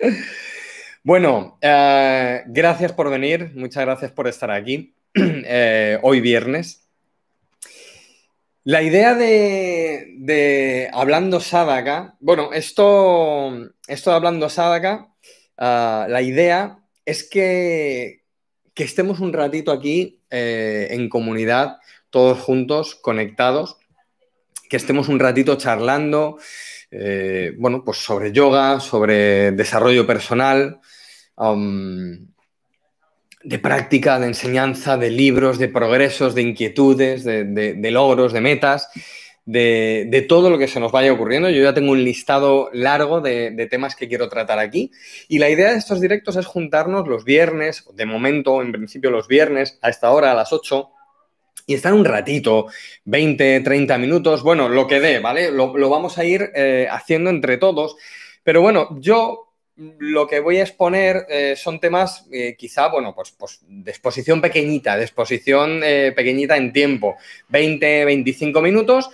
Bueno, eh, gracias por venir, muchas gracias por estar aquí eh, hoy viernes. La idea de, Hablando Sadaka, bueno, esto, esto de Hablando Sadaka, ah, la idea es que, estemos un ratito aquí eh, en comunidad, todos juntos, conectados, que estemos un ratito charlando, bueno, pues sobre yoga, sobre desarrollo personal, de práctica, de enseñanza, de libros, de progresos, de inquietudes, de, logros, de metas, de, todo lo que se nos vaya ocurriendo. Yo ya tengo un listado largo de, temas que quiero tratar aquí. Y la idea de estos directos es juntarnos los viernes, de momento, en principio los viernes, a esta hora, a las 8, y estar un ratito, 20, 30 minutos, bueno, lo que dé, ¿vale? Lo, vamos a ir eh, haciendo entre todos. Pero bueno, yo lo que voy a exponer eh, son temas eh, quizá, bueno, pues, pues, de exposición pequeñita, de exposición pequeñita en tiempo, 20, 25 minutos.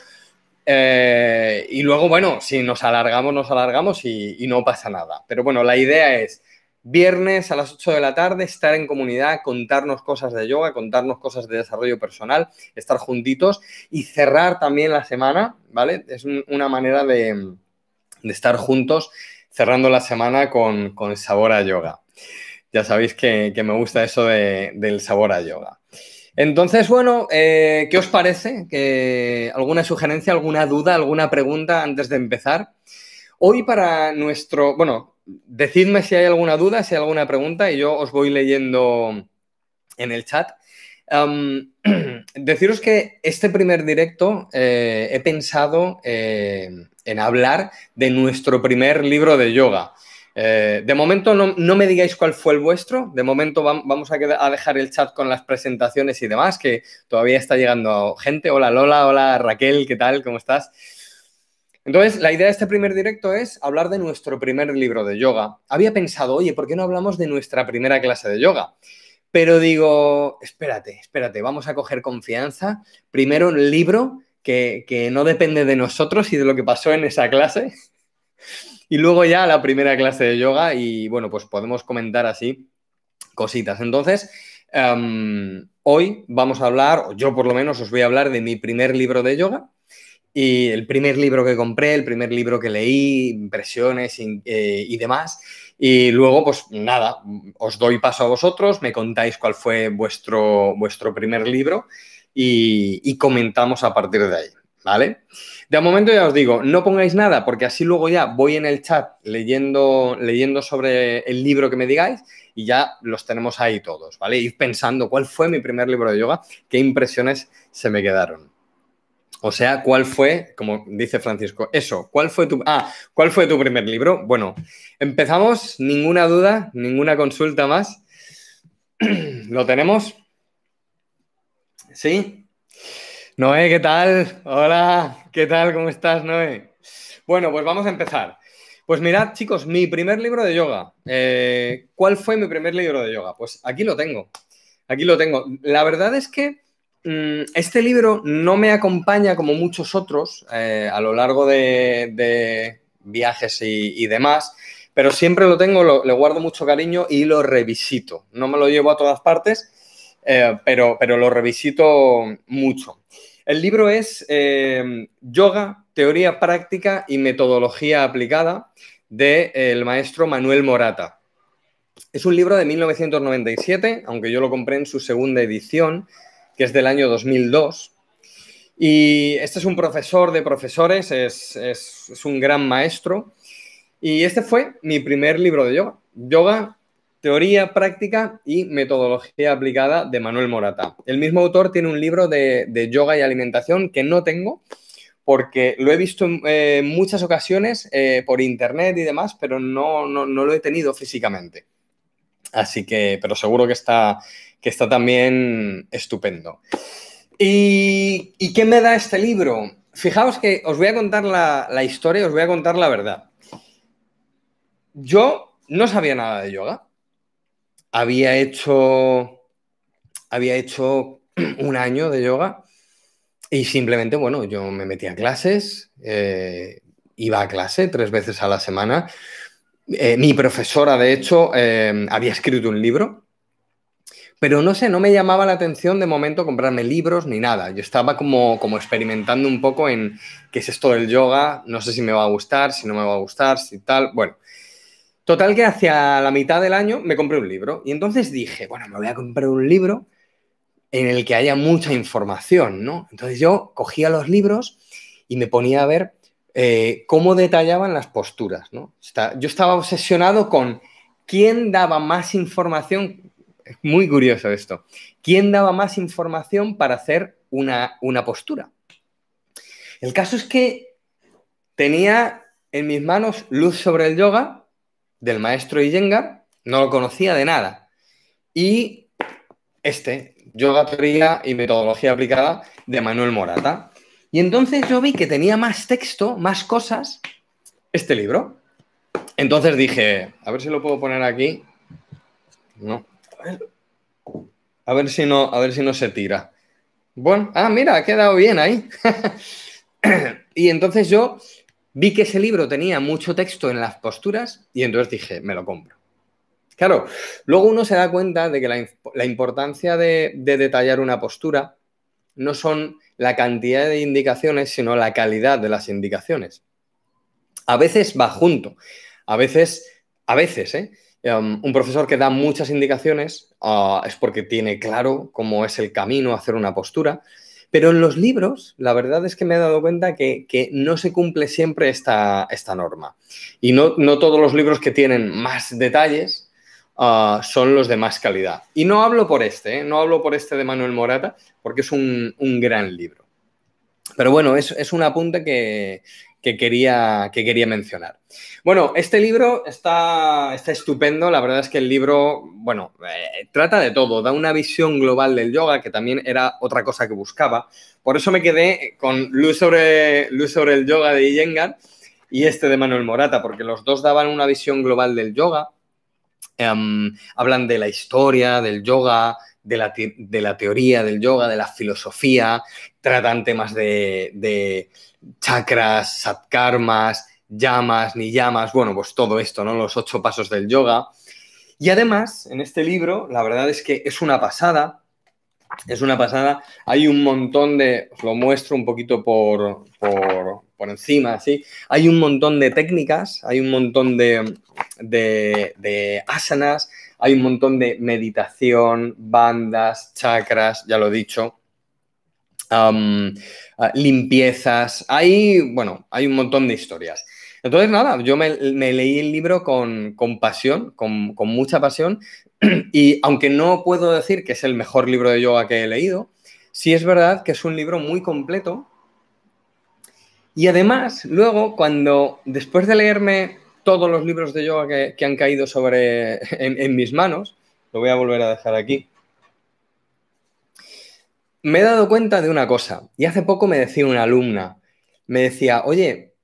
y luego, bueno, si nos alargamos, nos alargamos y, no pasa nada. Pero bueno, la idea es viernes a las 8 de la tarde, estar en comunidad, contarnos cosas de yoga, contarnos cosas de desarrollo personal, estar juntitos y cerrar también la semana, ¿vale? Es una manera de, de estar juntos cerrando la semana con, sabor a yoga. Ya sabéis que, me gusta eso del sabor a yoga. Entonces, bueno, eh, ¿qué os parece? ¿Alguna sugerencia, alguna duda, alguna pregunta antes de empezar? Hoy para nuestro, bueno, decidme si hay alguna duda, si hay alguna pregunta y yo os voy leyendo en el chat. deciros que este primer directo eh, he pensado eh, en hablar de nuestro primer libro de yoga. Eh, de momento no, me digáis cuál fue el vuestro, de momento vamos a, dejar el chat con las presentaciones y demás, que todavía está llegando gente. Hola Lola, hola Raquel, ¿qué tal? ¿Cómo estás? Entonces, la idea de este primer directo es hablar de nuestro primer libro de yoga. Había pensado, oye, ¿por qué no hablamos de nuestra primera clase de yoga? Pero digo, espérate, espérate, vamos a coger confianza. Primero un libro que, no depende de nosotros y de lo que pasó en esa clase. Y luego ya la primera clase de yoga y bueno, pues podemos comentar así cositas. Entonces, em, hoy vamos a hablar, o yo por lo menos os voy a hablar de mi primer libro de yoga y el primer libro que compré, el primer libro que leí, impresiones y, eh, y demás. Y luego, pues nada, os doy paso a vosotros, me contáis cuál fue vuestro, vuestro primer libro y, comentamos a partir de ahí, ¿vale? De momento ya os digo, no pongáis nada porque así luego ya voy en el chat leyendo, leyendo sobre el libro que me digáis y ya los tenemos ahí todos, ¿vale? Ir pensando cuál fue mi primer libro de yoga, qué impresiones se me quedaron. O sea, ¿cuál fue, como dice Francisco, eso, cuál fue tu, ah, ¿cuál fue tu primer libro? Bueno, empezamos, ninguna duda, ninguna consulta más. ¿Lo tenemos? ¿Sí? Noé, ¿qué tal? Hola, ¿qué tal? ¿Cómo estás, Noé? Bueno, pues vamos a empezar. Pues mirad, chicos, mi primer libro de yoga. Eh, ¿Cuál fue mi primer libro de yoga? Pues aquí lo tengo. Aquí lo tengo. La verdad es que este libro no me acompaña como muchos otros eh, a lo largo de, viajes y, demás, pero siempre lo tengo, le guardo mucho cariño y lo revisito. No me lo llevo a todas partes, eh, pero, pero lo revisito mucho. El libro es eh, Yoga, Teoría Práctica y Metodología Aplicada del maestro Manuel Morata. Es un libro de 1997, aunque yo lo compré en su segunda edición, que es del año 2002. Y este es un profesor de profesores, es, es un gran maestro. Y este fue mi primer libro de yoga. Yoga, Teoría, práctica y metodología aplicada de Manuel Morata. El mismo autor tiene un libro de, yoga y alimentación que no tengo porque lo he visto en eh, muchas ocasiones eh, por internet y demás, pero no, lo he tenido físicamente. Así que, pero seguro que está, que está también estupendo. ¿Y, qué me da este libro? Fijaos que os voy a contar la, la historia, os voy a contar la verdad. Yo no sabía nada de yoga había hecho, había hecho un año de yoga y simplemente, bueno, yo me metí a clases, eh, iba a clase tres veces a la semana Eh, mi profesora, de hecho, eh, había escrito un libro, pero no sé, no me llamaba la atención de momento comprarme libros ni nada. Yo estaba como, como experimentando un poco en qué es esto del yoga, no sé si me va a gustar, si no me va a gustar, si tal. Bueno, total que hacia la mitad del año me compré un libro y entonces dije, bueno, me voy a comprar un libro en el que haya mucha información, ¿no? Entonces yo cogía los libros y me ponía a ver eh, cómo detallaban las posturas, ¿no? yo estaba obsesionado con quién daba más información, es muy curioso esto, quién daba más información para hacer una, una postura. El caso es que tenía en mis manos Luz sobre el Yoga del maestro Iyengar, no lo conocía de nada. Y este, Yoga Teoría y Metodología Aplicada de Manuel Morata. Y entonces yo vi que tenía más texto, más cosas, este libro. Entonces dije, a ver si lo puedo poner aquí. No. A ver si no, a ver si no se tira. Bueno, ah, mira, ha quedado bien ahí. y entonces yo vi que ese libro tenía mucho texto en las posturas y entonces dije, me lo compro. Claro, luego uno se da cuenta de que la, importancia de, detallar una postura no son la cantidad de indicaciones, sino la calidad de las indicaciones. A veces va junto. A veces, a veces, ¿eh? Um, un profesor que da muchas indicaciones ah, es porque tiene claro cómo es el camino a hacer una postura. Pero en los libros, la verdad es que me he dado cuenta que, no se cumple siempre esta, esta norma. Y no, no, todos los libros que tienen más detalles Ah, son los de más calidad. Y no hablo por este, ¿eh? no hablo por este de Manuel Morata, porque es un, gran libro. Pero bueno, es, un apunte que, quería, que quería mencionar. Bueno, este libro está, está estupendo. La verdad es que el libro, bueno, eh, trata de todo, da una visión global del yoga, que también era otra cosa que buscaba. Por eso me quedé con Luz sobre, Luz sobre el yoga de Iyengar y este de Manuel Morata, porque los dos daban una visión global del yoga Em, hablan de la historia del yoga, de la, teoría del yoga, de la filosofía, tratan temas de, chakras, satkarmas, llamas, ni llamas, bueno, pues todo esto, ¿no? Los ocho pasos del yoga. Y además, en este libro, la verdad es que es una pasada, es una pasada. Hay un montón de, os lo muestro un poquito por, por, por encima, así. Hay un montón de técnicas, hay un montón de, de, asanas, hay un montón de meditación, bandas, chakras, ya lo he dicho, ah, limpiezas, hay, bueno, hay un montón de historias. Entonces, nada, yo me, leí el libro con, pasión, con, con, mucha pasión, y aunque no puedo decir que es el mejor libro de yoga que he leído, sí es verdad que es un libro muy completo. Y además, luego, cuando después de leerme todos los libros de yoga que, han caído sobre, en, mis manos. Lo voy a volver a dejar aquí. Me he dado cuenta de una cosa, y hace poco me decía una alumna, me decía, oye,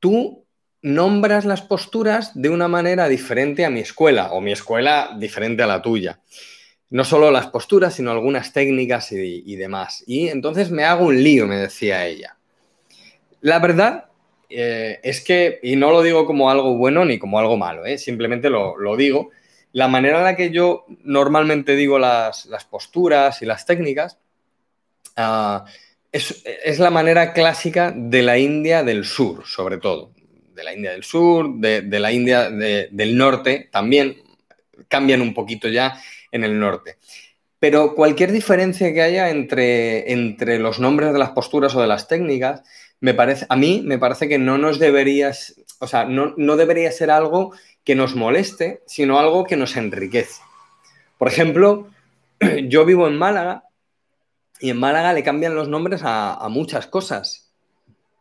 tú nombras las posturas de una manera diferente a mi escuela, o mi escuela diferente a la tuya. No solo las posturas, sino algunas técnicas y, y demás. Y entonces me hago un lío, me decía ella. La verdad eh, es que, y no lo digo como algo bueno ni como algo malo, ¿eh? simplemente lo, digo, la manera en la que yo normalmente digo las, posturas y las técnicas ah, es, la manera clásica de la India del sur, sobre todo. De la India del sur, de, la India del norte, también cambian un poquito ya en el norte. Pero cualquier diferencia que haya entre, entre los nombres de las posturas o de las técnicas me parece, a mí me parece que no nos deberías, o sea, no, debería ser algo que nos moleste, sino algo que nos enriquece. Por ejemplo, yo vivo en Málaga y en Málaga le cambian los nombres a, muchas cosas.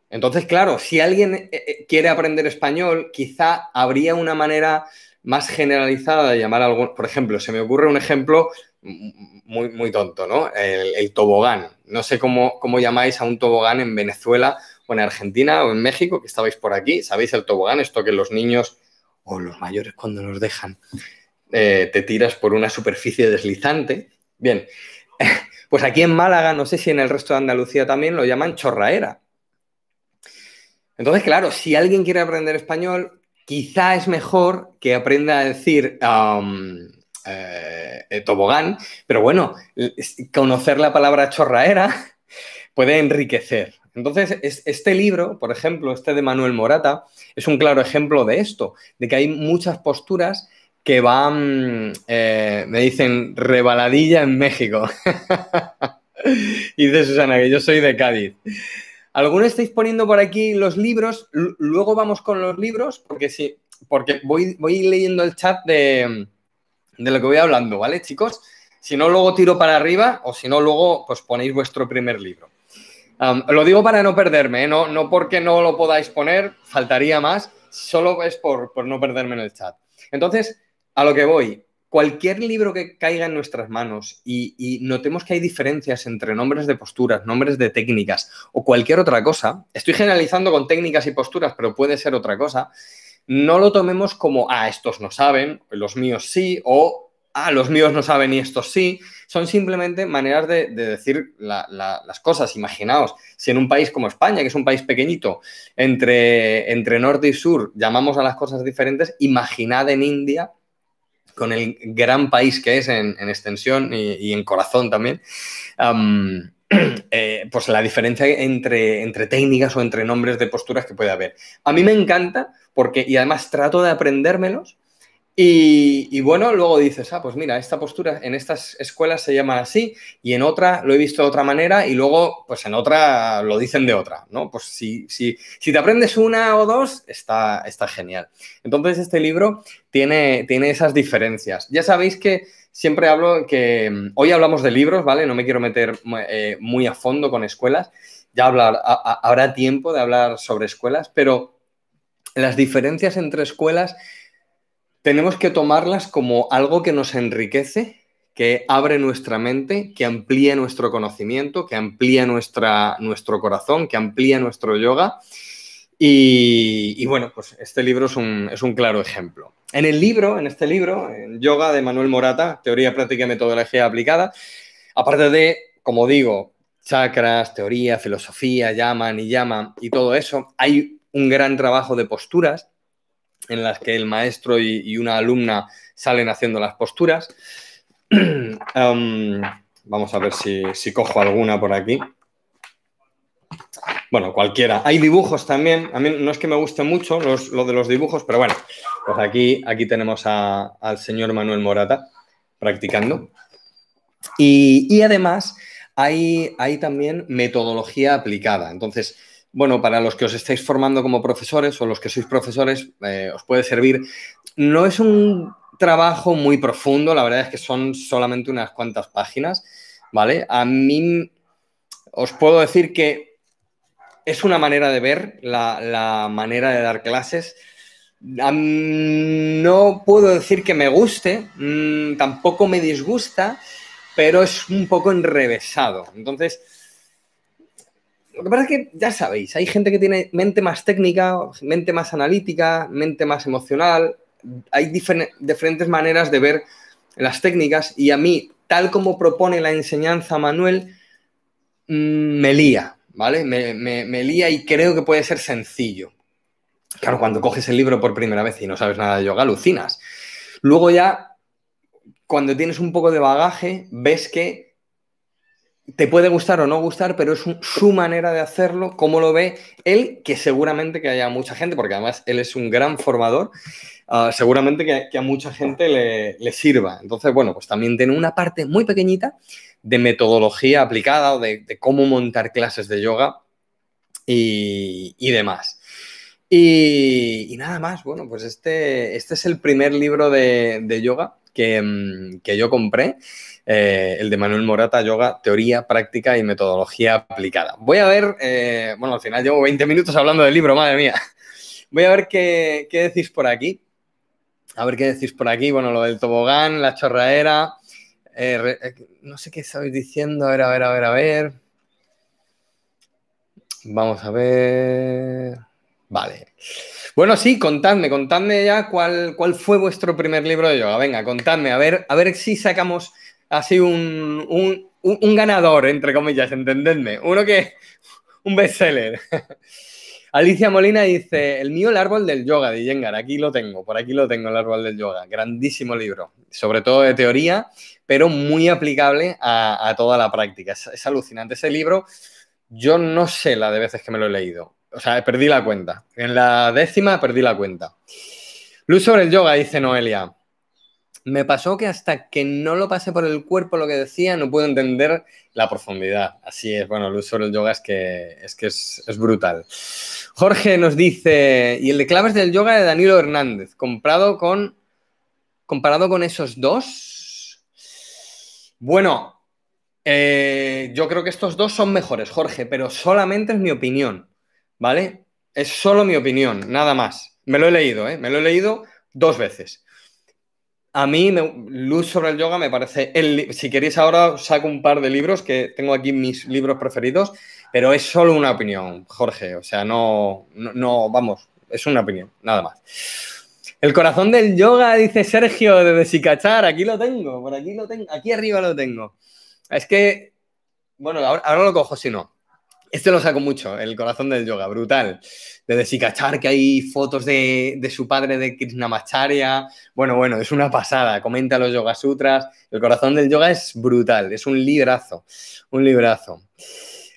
Entonces, claro, si alguien eh, eh, quiere aprender español, quizá habría una manera más generalizada de llamar algo. Por ejemplo, se me ocurre un ejemplo muy, muy tonto, ¿no? El, tobogán. No sé cómo, cómo, llamáis a un tobogán en Venezuela o en Argentina o en México, que estabais por aquí. ¿Sabéis el tobogán? Esto que los niños o los mayores cuando nos dejan eh, te tiras por una superficie deslizante. Bien, pues aquí en Málaga, no sé si en el resto de Andalucía también lo llaman chorraera. Entonces, claro, si alguien quiere aprender español, quizá es mejor que aprenda a decir eh, tobogán, pero bueno, conocer la palabra chorraera puede enriquecer. Entonces, este libro, por ejemplo, este de Manuel Morata, es un claro ejemplo de esto, de que hay muchas posturas que van, eh, me dicen, rebaladilla en México. y dice Susana que yo soy de Cádiz. ¿Alguno estáis poniendo por aquí los libros? luego vamos con los libros, porque sí, porque voy, voy leyendo el chat de, de lo que voy hablando, ¿vale, chicos? Si no, luego tiro para arriba o si no, luego pues ponéis vuestro primer libro. Lo digo para no perderme, ¿eh? no, no, porque no lo podáis poner, faltaría más, solo es por, por, no perderme en el chat. Entonces, a lo que voy, cualquier libro que caiga en nuestras manos y, notemos que hay diferencias entre nombres de posturas, nombres de técnicas o cualquier otra cosa, estoy generalizando con técnicas y posturas, pero puede ser otra cosa, no lo tomemos como, ah, estos no saben, los míos sí, o, ah, los míos no saben y estos sí. Son simplemente maneras de, decir las cosas. Imaginaos, si en un país como España, que es un país pequeñito, entre, entre norte y sur llamamos a las cosas diferentes, imaginad en India con el gran país que es en, extensión y, en corazón también, eh, pues la diferencia entre, entre técnicas o entre nombres de posturas que puede haber. A mí me encanta porque, y además trato de aprendérmelos y, bueno, luego dices, ah, pues mira, esta postura en estas escuelas se llama así y en otra lo he visto de otra manera y luego, pues en otra lo dicen de otra, ¿no? Pues si, si, si te aprendes una o dos, está, está genial. Entonces, este libro tiene, tiene esas diferencias. Ya sabéis que siempre hablo que mm, hoy hablamos de libros, ¿vale? No me quiero meter eh, muy a fondo con escuelas. Ya hablar, habrá tiempo de hablar sobre escuelas, pero las diferencias entre escuelas tenemos que tomarlas como algo que nos enriquece, que abre nuestra mente, que amplía nuestro conocimiento, que amplía nuestra, nuestro corazón, que amplía nuestro yoga. Y, bueno, pues este libro es un, es un, claro ejemplo. En el libro, en este libro, en Yoga de Manuel Morata, Teoría, Práctica y Metodología Aplicada, aparte de, como digo, chakras, teoría, filosofía, llaman y llaman y todo eso, hay un gran trabajo de posturas en las que el maestro y, una alumna salen haciendo las posturas. vamos a ver si, cojo alguna por aquí. Bueno, cualquiera. Hay dibujos también. A mí no es que me guste mucho lo de los dibujos, pero bueno, pues aquí, aquí tenemos al señor Manuel Morata practicando. Y, además hay, hay también metodología aplicada. Entonces, bueno, para los que os estáis formando como profesores o los que sois profesores, eh, os puede servir. No es un trabajo muy profundo, la verdad es que son solamente unas cuantas páginas, ¿vale? A mí os puedo decir que es una manera de ver la, manera de dar clases. no puedo decir que me guste, mm, tampoco me disgusta, pero es un poco enrevesado. Entonces, lo que pasa es que ya sabéis, hay gente que tiene mente más técnica, mente más analítica, mente más emocional. Hay diferentes maneras de ver las técnicas y a mí, tal como propone la enseñanza Manuel, mm, me lía, ¿vale? Me, me, lía y creo que puede ser sencillo. Claro, cuando coges el libro por primera vez y no sabes nada de yoga, alucinas. Luego ya, cuando tienes un poco de bagaje, ves que te puede gustar o no gustar, pero es su manera de hacerlo, cómo lo ve él, que seguramente que haya mucha gente, porque además él es un gran formador, ah, seguramente que, a mucha gente le, sirva. Entonces, bueno, pues también tiene una parte muy pequeñita de metodología aplicada o de, cómo montar clases de yoga y, demás. Y, nada más, bueno, pues este, este es el primer libro de, yoga mm, que yo compré. Eh, el de Manuel Morata, Yoga, Teoría, Práctica y Metodología Aplicada. Voy a ver, eh, bueno, al final llevo 20 minutos hablando del libro, madre mía. Voy a ver qué, decís por aquí. A ver qué decís por aquí. Bueno, lo del tobogán, la chorraera. Eh, no sé qué estabais diciendo. A ver, a ver, a ver, a ver. Vamos a ver. Vale. Bueno, sí, contadme, contadme ya cuál, cuál fue vuestro primer libro de yoga. Venga, contadme, a ver, a ver si sacamos así un, un, ganador, entre comillas, entendedme. Uno que, un bestseller. Alicia Molina dice, el mío el árbol del yoga de Yengar, aquí lo tengo, por aquí lo tengo el árbol del yoga, grandísimo libro, sobre todo de teoría, pero muy aplicable a, toda la práctica. Es, alucinante ese libro, yo no sé la de veces que me lo he leído, o sea, perdí la cuenta, en la décima perdí la cuenta. Luz sobre el yoga, dice Noelia. Me pasó que hasta que no lo pasé por el cuerpo lo que decía, no puedo entender la profundidad. Así es, bueno, luz sobre el yoga es que es, que es, brutal. Jorge nos dice, y el de claves del yoga de Danilo Hernández, comprado con, comparado con esos dos. Bueno, eh, yo creo que estos dos son mejores, Jorge, pero solamente es mi opinión, ¿vale? Es solo mi opinión, nada más. Me lo he leído, ¿eh? Me lo he leído dos veces. A mí, Luz sobre el yoga me parece. El, si queréis, ahora saco un par de libros que tengo aquí mis libros preferidos, pero es solo una opinión, Jorge. O sea, no, no, vamos, es una opinión, nada más. El corazón del yoga, dice Sergio de Desicachar. Aquí lo tengo, por aquí lo tengo, aquí arriba lo tengo. Es que, bueno, ahora, ahora lo cojo si no. Este lo saco mucho, el corazón del yoga, brutal. De Desikachar, que hay fotos de, su padre de Krishnamacharya. Bueno, bueno, es una pasada. Comenta los Yoga Sutras. El corazón del yoga es brutal, es un librazo, un librazo.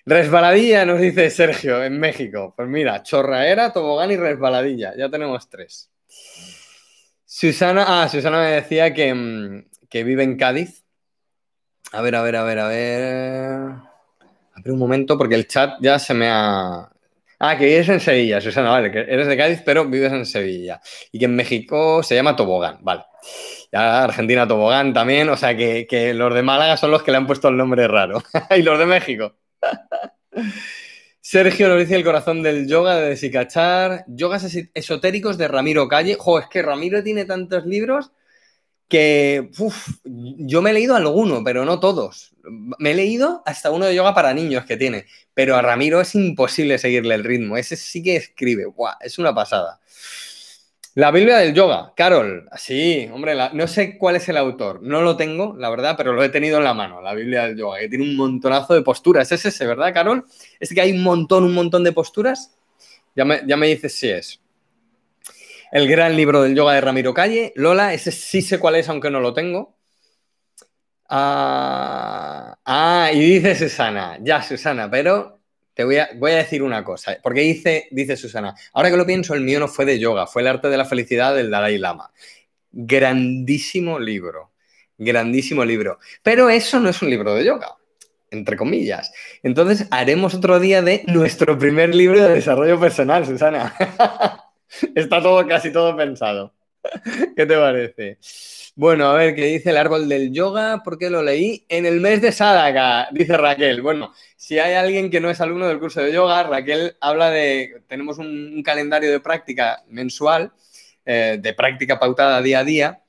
Resbaladilla, nos dice Sergio, en México. Pues mira, chorraera, tobogán y resbaladilla. Ya tenemos tres. Susana, ah, Susana me decía que, mm, que vive en Cádiz. A ver, a ver, a ver, a ver un momento porque el chat ya se me ha... Ah, que vives en Sevilla, Susana, vale, que eres de Cádiz, pero vives en Sevilla. Y que en México se llama Tobogán, vale. Ya Argentina Tobogán también, o sea que, los de Málaga son los que le han puesto el nombre raro. y los de México. Sergio nos dice el corazón del yoga de Desicachar. Yogas esotéricos de Ramiro Calle. Jo, es que Ramiro tiene tantos libros que yo me he leído alguno, pero no todos. Me he leído hasta uno de yoga para niños que tiene, pero a Ramiro es imposible seguirle el ritmo. Ese sí que escribe, es una pasada. La Biblia del yoga, Carol, sí, hombre, no sé cuál es el autor, no lo tengo, la verdad, pero lo he tenido en la mano, la Biblia del yoga, que tiene un montonazo de posturas. ¿Es ese, verdad, Carol? ¿Es que hay un montón, un montón de posturas? Ya me, ya me dices si es. El gran libro del yoga de Ramiro Calle. Lola, ese sí sé cuál es, aunque no lo tengo. Ah, ah y dice Susana, ya Susana, pero te voy a, voy a decir una cosa, porque dice, dice Susana, ahora que lo pienso, el mío no fue de yoga, fue el arte de la felicidad del Dalai Lama. Grandísimo libro, grandísimo libro. Pero eso no es un libro de yoga, entre comillas. Entonces haremos otro día de nuestro primer libro de desarrollo personal, Susana. Está todo, casi todo pensado. ¿Qué te parece? Bueno, a ver, ¿qué dice el árbol del yoga? ¿Por qué lo leí? En el mes de Sadaka, dice Raquel. Bueno, si hay alguien que no es alumno del curso de yoga, Raquel habla de, tenemos un, calendario de práctica mensual, eh, de práctica pautada día a día,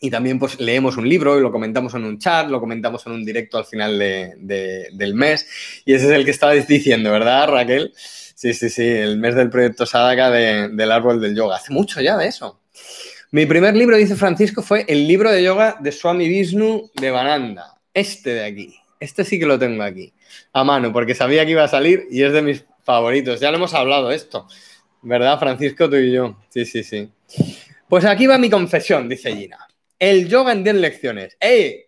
y también pues leemos un libro y lo comentamos en un chat, lo comentamos en un directo al final del mes, y ese es el que estabais diciendo, ¿verdad, Raquel? Sí, sí, sí, el mes del proyecto Sadaka del árbol del yoga. Hace mucho ya de eso. Mi primer libro, dice Francisco, fue el libro de yoga de Swami Vishnu de Bananda. Este de aquí. Este sí que lo tengo aquí, a mano, porque sabía que iba a salir y es de mis favoritos. Ya lo hemos hablado esto, ¿verdad, Francisco, tú y yo? Sí, sí, sí. Pues aquí va mi confesión, dice Gina. El yoga en 10 lecciones. ¡Ey!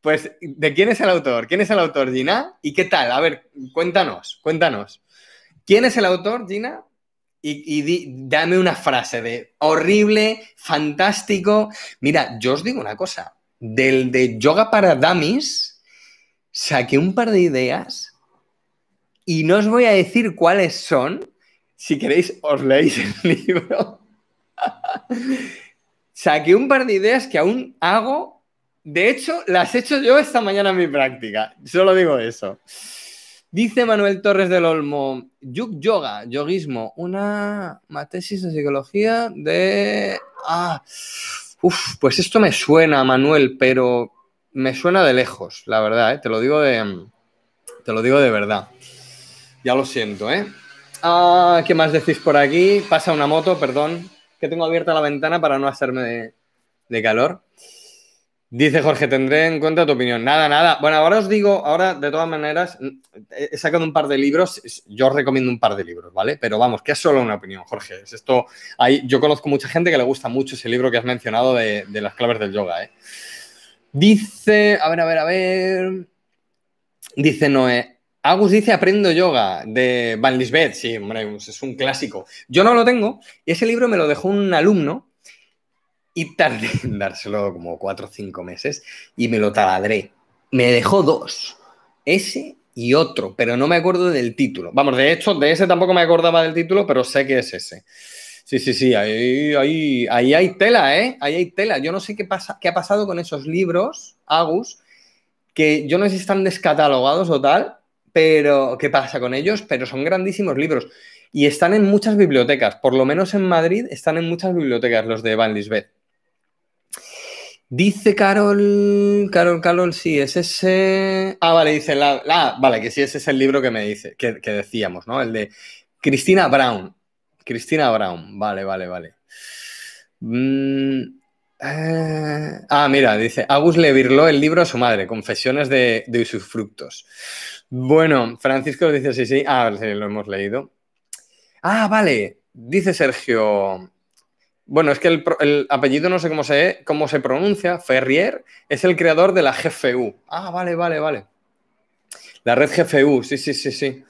Pues, ¿de quién es el autor? ¿Quién es el autor, Gina? ¿Y qué tal? A ver, cuéntanos, cuéntanos. ¿Quién es el autor, Gina? Y, dame una frase de horrible, fantástico. Mira, yo os digo una cosa. Del de Yoga para Dummies, saqué un par de ideas y no os voy a decir cuáles son. Si queréis, os leéis el libro. saqué un par de ideas que aún hago. De hecho, las he hecho yo esta mañana en mi práctica. Solo digo eso. Dice Manuel Torres del Olmo, Yug Yoga, yoguismo, una tesis de psicología de... Ah, uf, pues esto me suena, Manuel, pero me suena de lejos, la verdad, ¿eh? te lo digo de... Te lo digo de verdad. Ya lo siento, ¿eh? Ah, ¿Qué más decís por aquí? Pasa una moto, perdón, que tengo abierta la ventana para no hacerme de, de calor. Dice Jorge, tendré en cuenta tu opinión. Nada, nada. Bueno, ahora os digo, ahora de todas maneras, he sacado un par de libros, yo os recomiendo un par de libros, ¿vale? Pero vamos, que es solo una opinión, Jorge. Es esto, hay, yo conozco mucha gente que le gusta mucho ese libro que has mencionado de, las claves del yoga, ¿eh? Dice, a ver, a ver, a ver. Dice Noé, Agus dice Aprendo Yoga de Van Lisbeth. Sí, hombre, es un clásico. Yo no lo tengo y ese libro me lo dejó un alumno y tardé en dárselo como cuatro o cinco meses y me lo taladré. Me dejó dos, ese y otro, pero no me acuerdo del título. Vamos, de hecho, de ese tampoco me acordaba del título, pero sé que es ese. Sí, sí, sí, ahí, ahí, ahí hay tela, ¿eh? Ahí hay tela. Yo no sé qué, pasa, qué ha pasado con esos libros, Agus, que yo no sé si están descatalogados o tal, pero qué pasa con ellos, pero son grandísimos libros. Y están en muchas bibliotecas, por lo menos en Madrid están en muchas bibliotecas los de Van Lisbeth. Dice Carol, Carol, Carol, sí, es ese. Ah, vale, dice la, vale, que sí, ese es el libro que me dice, que, decíamos, ¿no? El de Cristina Brown. Cristina Brown, vale, vale, vale. Mm, eh, ah, mira, dice, Agus le virló el libro a su madre, Confesiones de, de frutos. Bueno, Francisco dice sí, sí. Ah, sí, lo hemos leído. Ah, vale. Dice Sergio, bueno, es que el, apellido no sé cómo se, cómo se pronuncia. Ferrier es el creador de la GFU. Ah, vale, vale, vale. La red GFU, sí, sí, sí, sí.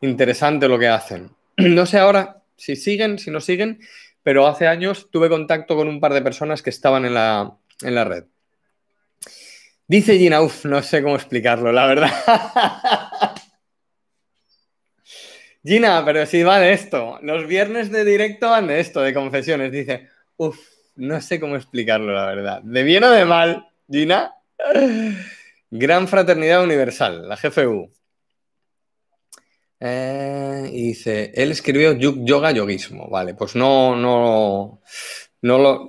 Interesante lo que hacen. No sé ahora si siguen, si no siguen, pero hace años tuve contacto con un par de personas que estaban en la, en la red. Dice Gina, uff, no sé cómo explicarlo, la verdad. Gina, pero si va de esto. Los viernes de directo van de esto, de confesiones. Dice, uff, no sé cómo explicarlo, la verdad. ¿De bien o de mal, Gina? Gran Fraternidad Universal, la GFU. Eh, y dice, él escribió Yoga Yoguismo. Vale, pues no, no, no lo,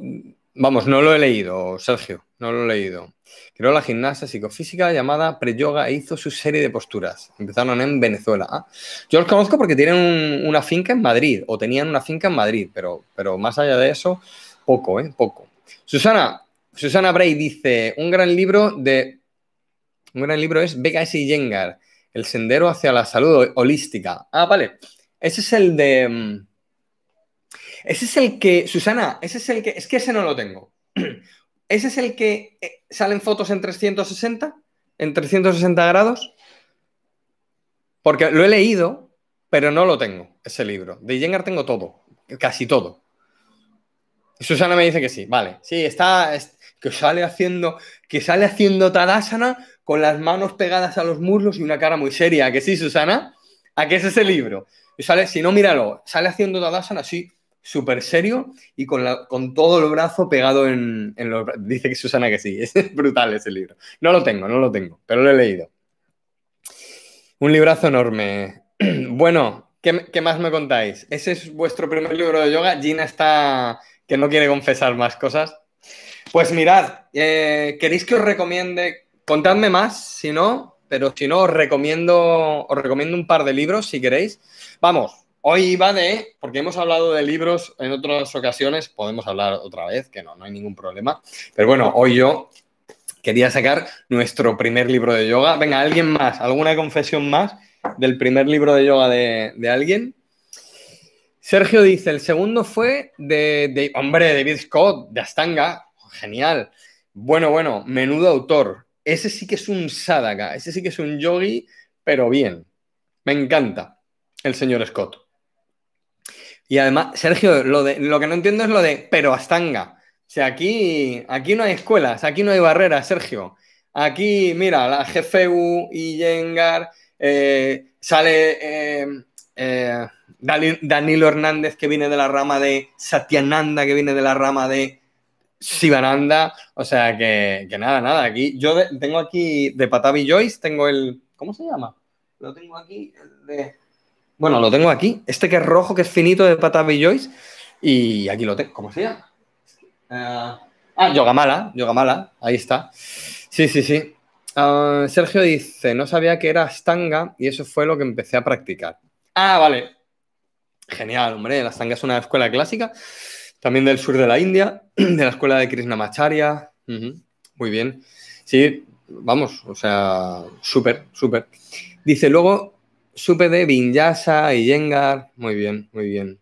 vamos, no lo he leído, Sergio, no lo he leído. Creó la gimnasia psicofísica llamada Pre-Yoga e hizo su serie de posturas. Empezaron en Venezuela. Ah, yo los conozco porque tienen una finca en Madrid, o tenían una finca en Madrid, pero, pero más allá de eso, poco, ¿eh? Poco. Susana, Susana Bray dice, un gran libro de... Un gran libro es BKS y Yengar, El sendero hacia la salud holística. Ah, vale. Ese es el de... Mm, ese es el que... Susana, ese es el que... Es que ese no lo tengo. ¿Ese es el que eh, salen fotos en 360? ¿En 360 grados? Porque lo he leído, pero no lo tengo, ese libro. De Jengar tengo todo, casi todo. Susana me dice que sí, vale. Sí, está, que sale haciendo, que sale haciendo Tadasana con las manos pegadas a los muslos y una cara muy seria. que sí, Susana? ¿A qué es ese libro? Y sale, si no, míralo, sale haciendo Tadasana así, súper serio y con, con, todo el brazo pegado en, los... Dice que Susana que sí, es brutal ese libro. No lo tengo, no lo tengo, pero lo he leído. Un librazo enorme. Bueno, ¿qué, más me contáis? ¿Ese es vuestro primer libro de yoga? Gina está que no quiere confesar más cosas. Pues mirad, eh, ¿queréis que os recomiende? Contadme más, si no, pero si no, os recomiendo, os recomiendo un par de libros, si queréis. Vamos, Hoy va de, porque hemos hablado de libros en otras ocasiones, podemos hablar otra vez, que no, no hay ningún problema. Pero bueno, hoy yo quería sacar nuestro primer libro de yoga. Venga, ¿alguien más? ¿Alguna confesión más del primer libro de yoga de, alguien? Sergio dice, el segundo fue de, hombre, David Scott, de Astanga. Genial. Bueno, bueno, menudo autor. Ese sí que es un sadhaka, ese sí que es un yogi, pero bien. Me encanta el señor Scott. Y además, Sergio, lo, de, lo que no entiendo es lo de pero Astanga. O sea, aquí, aquí no hay escuelas, aquí no hay barreras, Sergio. Aquí, mira, la GFU y Yengar, eh, sale eh, eh, Danilo Hernández que viene de la rama de Satyananda, que viene de la rama de Sivananda. O sea, que, que nada, nada. Aquí, yo tengo aquí de Patavi Joyce, tengo el. ¿Cómo se llama? Lo tengo aquí, de. Bueno, lo tengo aquí. Este que es rojo, que es finito de Patavi Joyce. Y aquí lo tengo. ¿Cómo se llama? Uh, ah, Yogamala. Yogamala. Ahí está. Sí, sí, sí. Ah, Sergio dice, no sabía que era Astanga y eso fue lo que empecé a practicar. Ah, vale. Genial, hombre. La Astanga es una escuela clásica, también del sur de la India, de la escuela de Krishnamacharya. muy bien. Sí, vamos, o sea, súper, súper. Dice luego, supe de Vinyasa y Yengar. Muy bien, muy bien.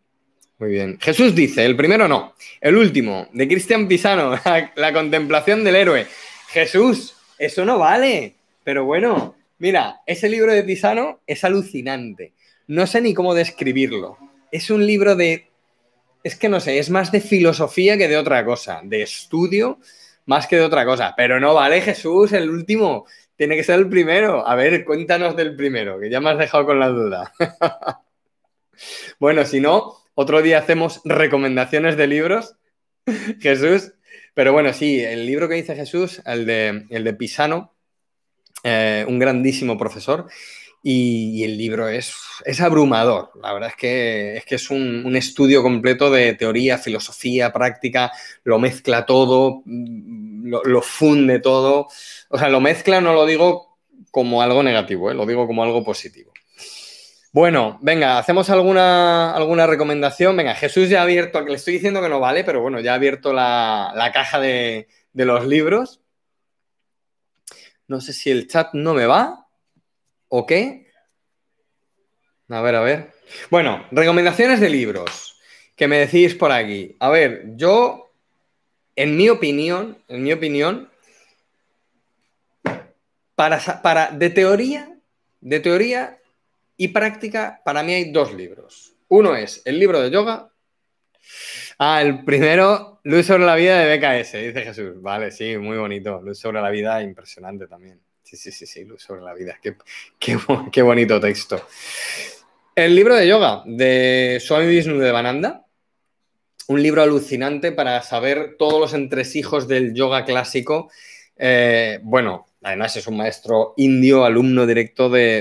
Muy bien. Jesús dice, el primero no, el último, de Cristian Pisano, la, contemplación del héroe. Jesús, eso no vale. Pero bueno, mira, ese libro de Pisano es alucinante. No sé ni cómo describirlo. Es un libro de... Es que no sé, es más de filosofía que de otra cosa, de estudio más que de otra cosa. Pero no vale, Jesús, el último. Tiene que ser el primero. A ver, cuéntanos del primero, que ya me has dejado con la duda. bueno, si no, otro día hacemos recomendaciones de libros, Jesús. Pero bueno, sí, el libro que dice Jesús, el de, el de Pisano, eh, un grandísimo profesor, y, el libro es, es, abrumador. La verdad es que es, que es un, estudio completo de teoría, filosofía, práctica, lo mezcla todo, lo, lo, funde todo. O sea, lo mezcla, no lo digo como algo negativo, ¿eh? lo digo como algo positivo. Bueno, venga, hacemos alguna, alguna recomendación. Venga, Jesús ya ha abierto, le estoy diciendo que no vale, pero bueno, ya ha abierto la, caja de, los libros. No sé si el chat no me va o qué. A ver, a ver. Bueno, recomendaciones de libros que me decís por aquí. A ver, yo, en mi opinión, en mi opinión, para, para de teoría, de teoría, y práctica, para mí hay dos libros. Uno es el libro de yoga. Ah, el primero, Luz sobre la vida de BKS, dice Jesús. Vale, sí, muy bonito. Luz sobre la vida, impresionante también. Sí, sí, sí, sí, sobre la vida. Qué, qué, bonito texto. El libro de yoga de Swami Vishnu de Bananda. Un libro alucinante para saber todos los entresijos del yoga clásico. Eh, bueno, Además, es un maestro indio, alumno directo de,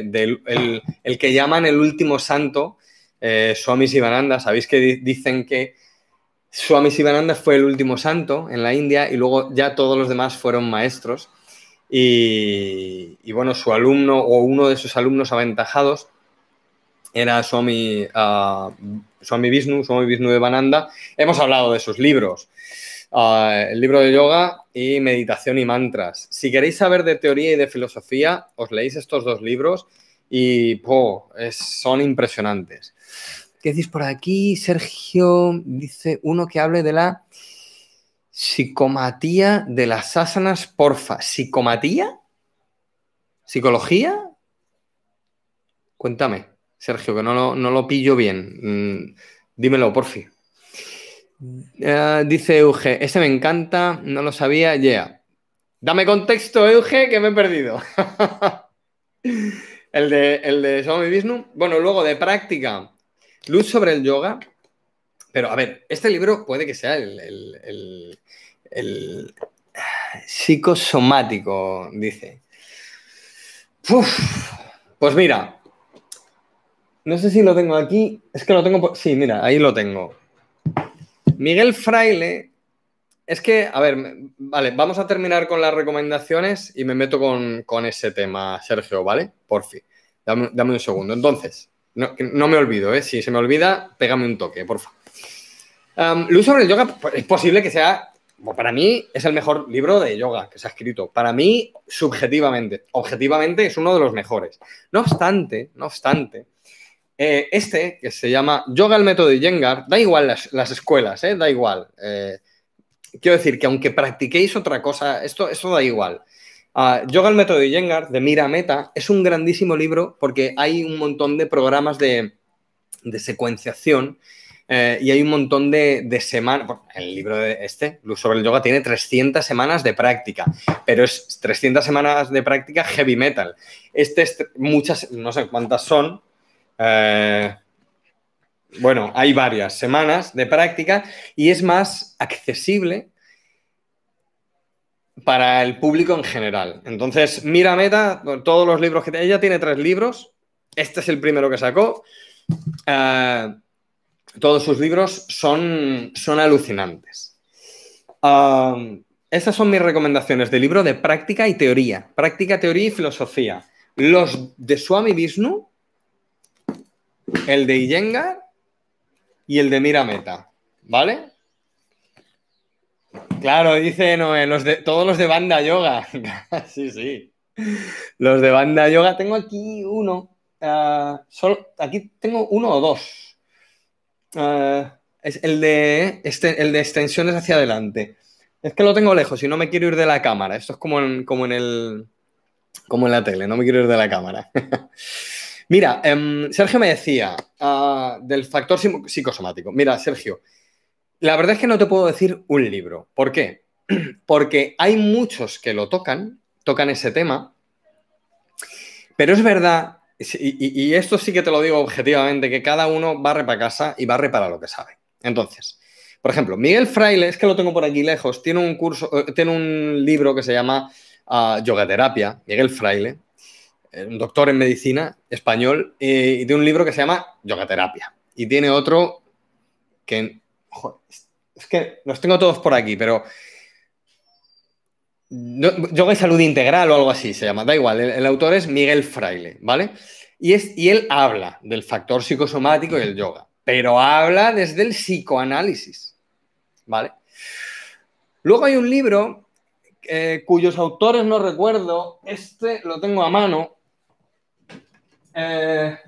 el, que llaman el último santo, eh, Swami Sivananda. Sabéis que dicen que Swami Sivananda fue el último santo en la India y luego ya todos los demás fueron maestros. Y, bueno, su alumno o uno de sus alumnos aventajados era Swami, uh, Swami Vishnu, Swami Vishnu de Bananda. Hemos hablado de sus libros. Ah, el libro de yoga y meditación y mantras. Si queréis saber de teoría y de filosofía, os leéis estos dos libros y son impresionantes. ¿Qué decís por aquí? Sergio dice uno que hable de la psicomatía de las asanas, porfa. ¿Psicomatía? ¿Psicología? Cuéntame, Sergio, que no lo, no lo pillo bien. Mm, dímelo, porfi. Eh, dice Euge, ese me encanta, no lo sabía, yeah. Dame contexto, Euge, que me he perdido. el de, el de Swami Vishnu. Bueno, luego de práctica, luz sobre el yoga. Pero a ver, este libro puede que sea el, psicosomático, dice. pues mira, no sé si lo tengo aquí. Es que lo tengo. Sí, mira, ahí lo tengo. Miguel Fraile, es que, a ver, vale, vamos a terminar con las recomendaciones y me meto con, ese tema, Sergio, ¿vale? Por fin. Dame, un segundo. Entonces, no, me olvido, ¿eh? Si se me olvida, pégame un toque, por favor. Luz sobre el yoga, es posible que sea, para mí es el mejor libro de yoga que se ha escrito. Para mí, subjetivamente, objetivamente es uno de los mejores. No obstante, no obstante, eh, este, que se llama Yoga el método de Yengar, da igual las, escuelas, eh, da igual. Eh, quiero decir que aunque practiquéis otra cosa, esto, eso da igual. Ah, Yoga el método de Yengar, de Mira Meta, es un grandísimo libro porque hay un montón de programas de, secuenciación y hay un montón de, semanas. el libro de este, Luz sobre el Yoga, tiene 300 semanas de práctica, pero es 300 semanas de práctica heavy metal. Este es muchas, no sé cuántas son, eh, bueno, hay varias semanas de práctica y es más accesible para el público en general. Entonces, mira Meta, todos los libros que ella tiene tres libros. Este es el primero que sacó. Eh, todos sus libros son, son alucinantes. Um, estas son mis recomendaciones de libro de práctica y teoría. Práctica, teoría y filosofía. Los de Swami Vishnu el de Iyengar y el de Mira Meta, ¿vale? Claro, dice Noé, todos los de banda yoga. sí, sí. Los de banda yoga. Tengo aquí uno. Ah, solo, aquí tengo uno o dos. Ah, es el de, este, el de extensiones hacia adelante. Es que lo tengo lejos y no me quiero ir de la cámara. Esto es como en, como en el. Como en la tele, no me quiero ir de la cámara. Mira, em, Sergio me decía ah, del factor psicosomático. Mira, Sergio, la verdad es que no te puedo decir un libro. ¿Por qué? Porque hay muchos que lo tocan, tocan ese tema, pero es verdad, y, esto sí que te lo digo objetivamente, que cada uno barre para casa y barre para lo que sabe. Entonces, por ejemplo, Miguel Fraile, es que lo tengo por aquí lejos, tiene un curso, eh, tiene un libro que se llama uh, Yogaterapia, Miguel Fraile, eh, un doctor en medicina español, y tiene un libro que se llama Yogaterapia. Y tiene otro que es que los tengo todos por aquí, pero yoga y salud integral o algo así se llama, da igual, el, autor es Miguel Fraile, ¿vale? Y, es, y él habla del factor psicosomático y el yoga, pero habla desde el psicoanálisis, ¿vale? Luego hay un libro eh, cuyos autores no recuerdo, este lo tengo a mano. Eh,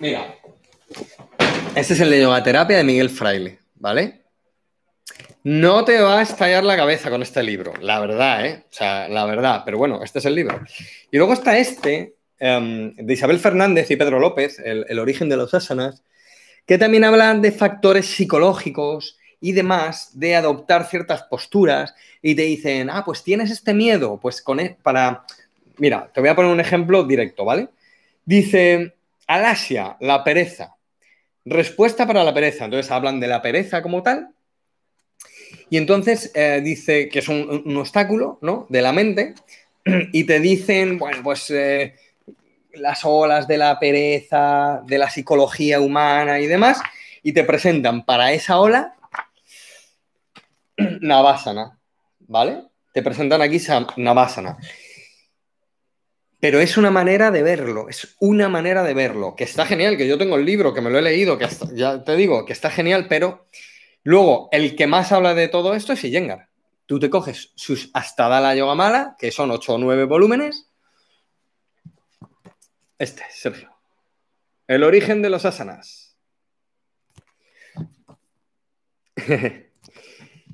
Mira, este es el de yoga terapia de Miguel Fraile, ¿vale? No te va a estallar la cabeza con este libro, la verdad, ¿eh? O sea, la verdad, pero bueno, este es el libro. Y luego está este, em, de Isabel Fernández y Pedro López, el, origen de los asanas, que también hablan de factores psicológicos y demás, de adoptar ciertas posturas y te dicen, ah, pues tienes este miedo, pues con e-, para... Mira, te voy a poner un ejemplo directo, ¿vale? Dice, Alasia, la pereza. Respuesta para la pereza. Entonces hablan de la pereza como tal. Y entonces eh, dice que es un, obstáculo, ¿no? De la mente. Y te dicen, bueno, pues eh, las olas de la pereza, de la psicología humana y demás. Y te presentan para esa ola Navasana, ¿vale? Te presentan aquí Navasana. Pero es una manera de verlo, es una manera de verlo, que está genial, que yo tengo el libro, que me lo he leído, que ya te digo, que está genial, pero luego el que más habla de todo esto es Iyengar. Tú te coges sus Astadala Yoga Mala, que son 8 o 9 volúmenes. Este, Sergio. El origen de los asanas.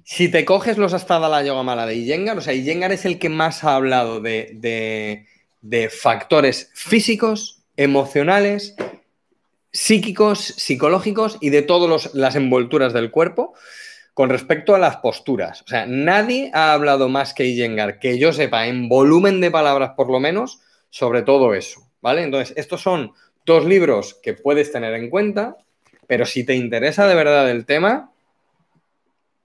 si te coges los Astadala Yoga Mala de Iyengar, o sea, Iyengar es el que más ha hablado de de factores físicos, emocionales, psíquicos, psicológicos y de todas las envolturas del cuerpo con respecto a las posturas. O sea, nadie ha hablado más que Iyengar, que yo sepa, en volumen de palabras por lo menos, sobre todo eso. ¿Vale? Entonces, estos son dos libros que puedes tener en cuenta, pero si te interesa de verdad el tema,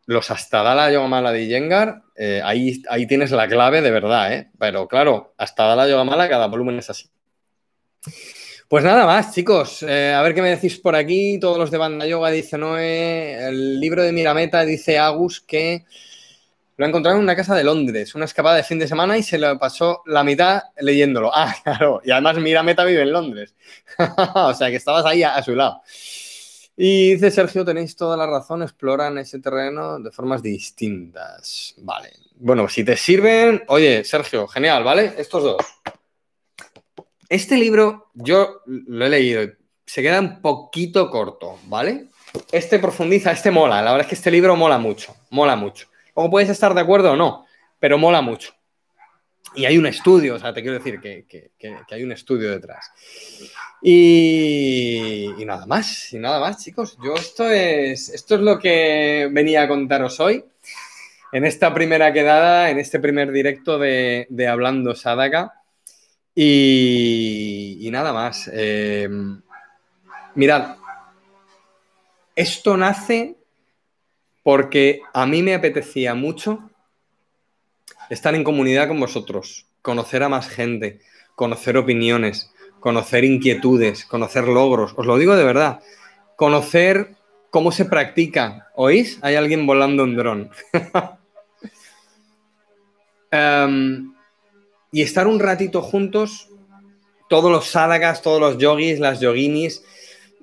los Astadala Yogamala de Yengar, eh, ahí, ahí tienes la clave de verdad, ¿eh? Pero claro, Astadala Yogamala, cada volumen es así. Pues nada más, chicos. Eh, a ver qué me decís por aquí. Todos los de Banda Yoga, dice Noé. El libro de Mirameta dice Agus que lo ha encontrado en una casa de Londres, una escapada de fin de semana y se lo pasó la mitad leyéndolo. Ah, claro. Y además Mirameta vive en Londres. o sea que estabas ahí a su lado. Y dice Sergio, tenéis toda la razón, exploran ese terreno de formas distintas. Vale. Bueno, si te sirven, oye, Sergio, genial, ¿vale? Estos dos. Este libro yo lo he leído, se queda un poquito corto, ¿vale? Este profundiza, este mola, la verdad es que este libro mola mucho, mola mucho. ¿Cómo puedes estar de acuerdo o no? Pero mola mucho. Y hay un estudio, o sea, te quiero decir que, hay un estudio detrás. Y, nada más, y nada más, chicos. Yo esto es, esto es lo que venía a contaros hoy. En esta primera quedada, en este primer directo de, Hablando Sadaka. Y, nada más. Em, mirad, esto nace porque a mí me apetecía mucho estar en comunidad con vosotros, conocer a más gente, conocer opiniones, conocer inquietudes, conocer logros. Os lo digo de verdad. Conocer cómo se practica. ¿Oís? Hay alguien volando un dron. Em, y estar un ratito juntos, todos los sádagas, todos los yogis, las yoginis.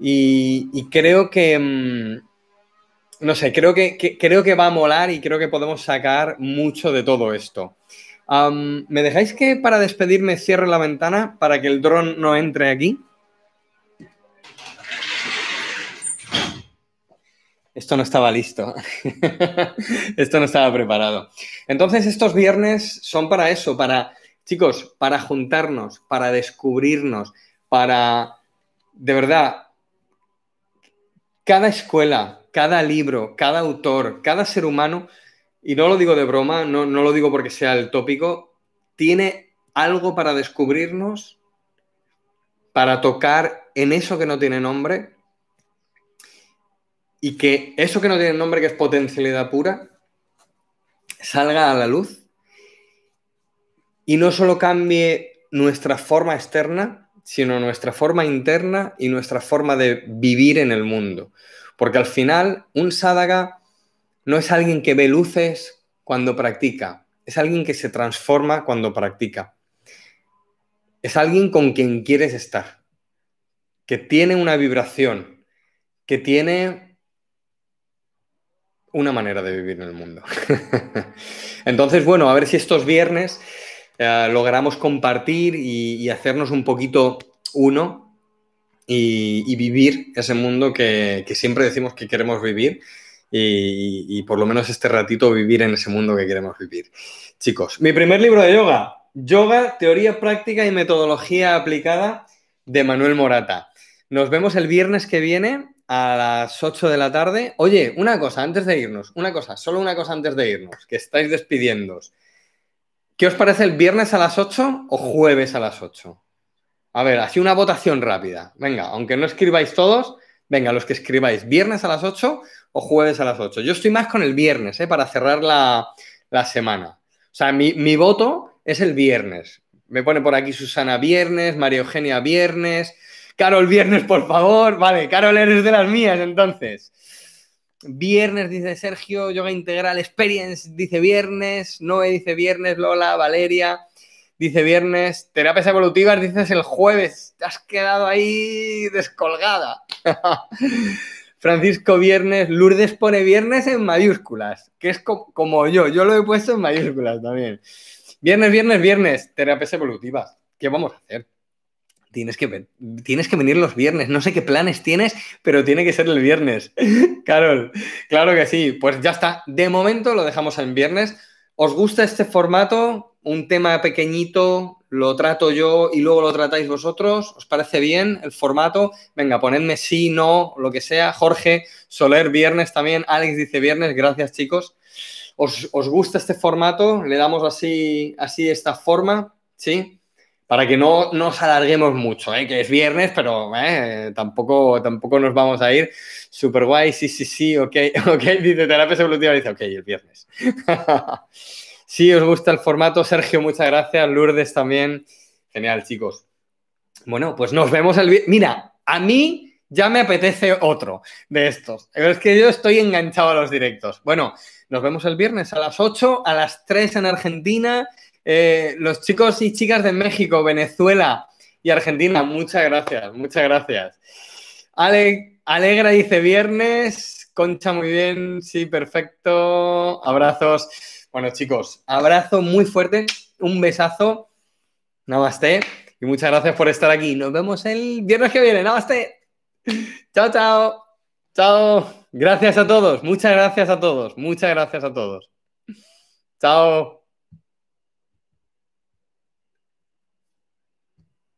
Y, creo que, em, no sé, creo que, creo que va a molar y creo que podemos sacar mucho de todo esto. ¿Me dejáis que para despedirme cierre la ventana para que el dron no entre aquí? Esto no estaba listo. Esto no estaba preparado. Entonces, estos viernes son para eso, para, chicos, para juntarnos, para descubrirnos, para, de verdad, cada escuela, cada libro, cada autor, cada ser humano, y no lo digo de broma, no, no lo digo porque sea el tópico, tiene algo para descubrirnos, para tocar en eso que no tiene nombre y que eso que no tiene nombre, que es potencialidad pura, salga a la luz y no solo cambie nuestra forma externa, sino nuestra forma interna y nuestra forma de vivir en el mundo. Porque al final, un sádaga no es alguien que ve luces cuando practica, es alguien que se transforma cuando practica. Es alguien con quien quieres estar, que tiene una vibración, que tiene una manera de vivir en el mundo. Entonces, bueno, a ver si estos viernes eh, logramos compartir y, hacernos un poquito uno y, vivir ese mundo que, siempre decimos que queremos vivir y, por lo menos este ratito vivir en ese mundo que queremos vivir. Chicos, mi primer libro de yoga, Yoga, Teoría Práctica y Metodología Aplicada de Manuel Morata. Nos vemos el viernes que viene a las 8 de la tarde. Oye, una cosa antes de irnos, una cosa, solo una cosa antes de irnos, que estáis despidiéndos. ¿Qué os parece el viernes a las 8 o jueves a las 8? A ver, así una votación rápida. Venga, aunque no escribáis todos, venga, los que escribáis, viernes a las 8 o jueves a las 8. Yo estoy más con el viernes, ¿eh? Para cerrar la, semana. O sea, mi, mi voto es el viernes. Me pone por aquí Susana viernes, María Eugenia viernes, Carol, viernes, por favor. Vale, Carol, eres de las mías, entonces. Viernes, dice Sergio. Yoga Integral Experience, dice viernes. Noé, dice viernes. Lola, Valeria, dice viernes. Terapias evolutivas, dices el jueves. Te has quedado ahí descolgada. Francisco Viernes, Lourdes pone viernes en mayúsculas, que es como yo, yo lo he puesto en mayúsculas también. Viernes, viernes, viernes, terapias evolutivas. ¿Qué vamos a hacer? Tienes que, tienes que venir los viernes. No sé qué planes tienes, pero tiene que ser el viernes. Carol, claro que sí. Pues ya está. De momento lo dejamos en viernes. ¿Os gusta este formato? Un tema pequeñito, lo trato yo y luego lo tratáis vosotros. ¿Os parece bien el formato? Venga, ponedme sí, no, lo que sea. Jorge, Soler, viernes también. Alex dice viernes. Gracias, chicos. ¿Os, os gusta este formato? ¿Le damos así, así esta forma? ¿Sí? Para que no nos alarguemos mucho, ¿eh? que es viernes, pero ¿eh? tampoco, tampoco nos vamos a ir. Super guay, sí, sí, sí, ok, ok, dice terapia evolutiva, dice, ok, el viernes. sí, os gusta el formato, Sergio, muchas gracias, Lourdes también. Genial, chicos. Bueno, pues nos vemos el viernes. Mira, a mí ya me apetece otro de estos. Es que yo estoy enganchado a los directos. Bueno, nos vemos el viernes a las 8, a las 3 en Argentina eh, los chicos y chicas de México, Venezuela y Argentina, muchas gracias, muchas gracias. Ale, Alegra dice viernes, Concha muy bien, sí, perfecto, abrazos. Bueno chicos, abrazo muy fuerte, un besazo, namaste y muchas gracias por estar aquí. Nos vemos el viernes que viene, namaste. Chao, chao, chao. Gracias a todos, muchas gracias a todos, muchas gracias a todos. Chao.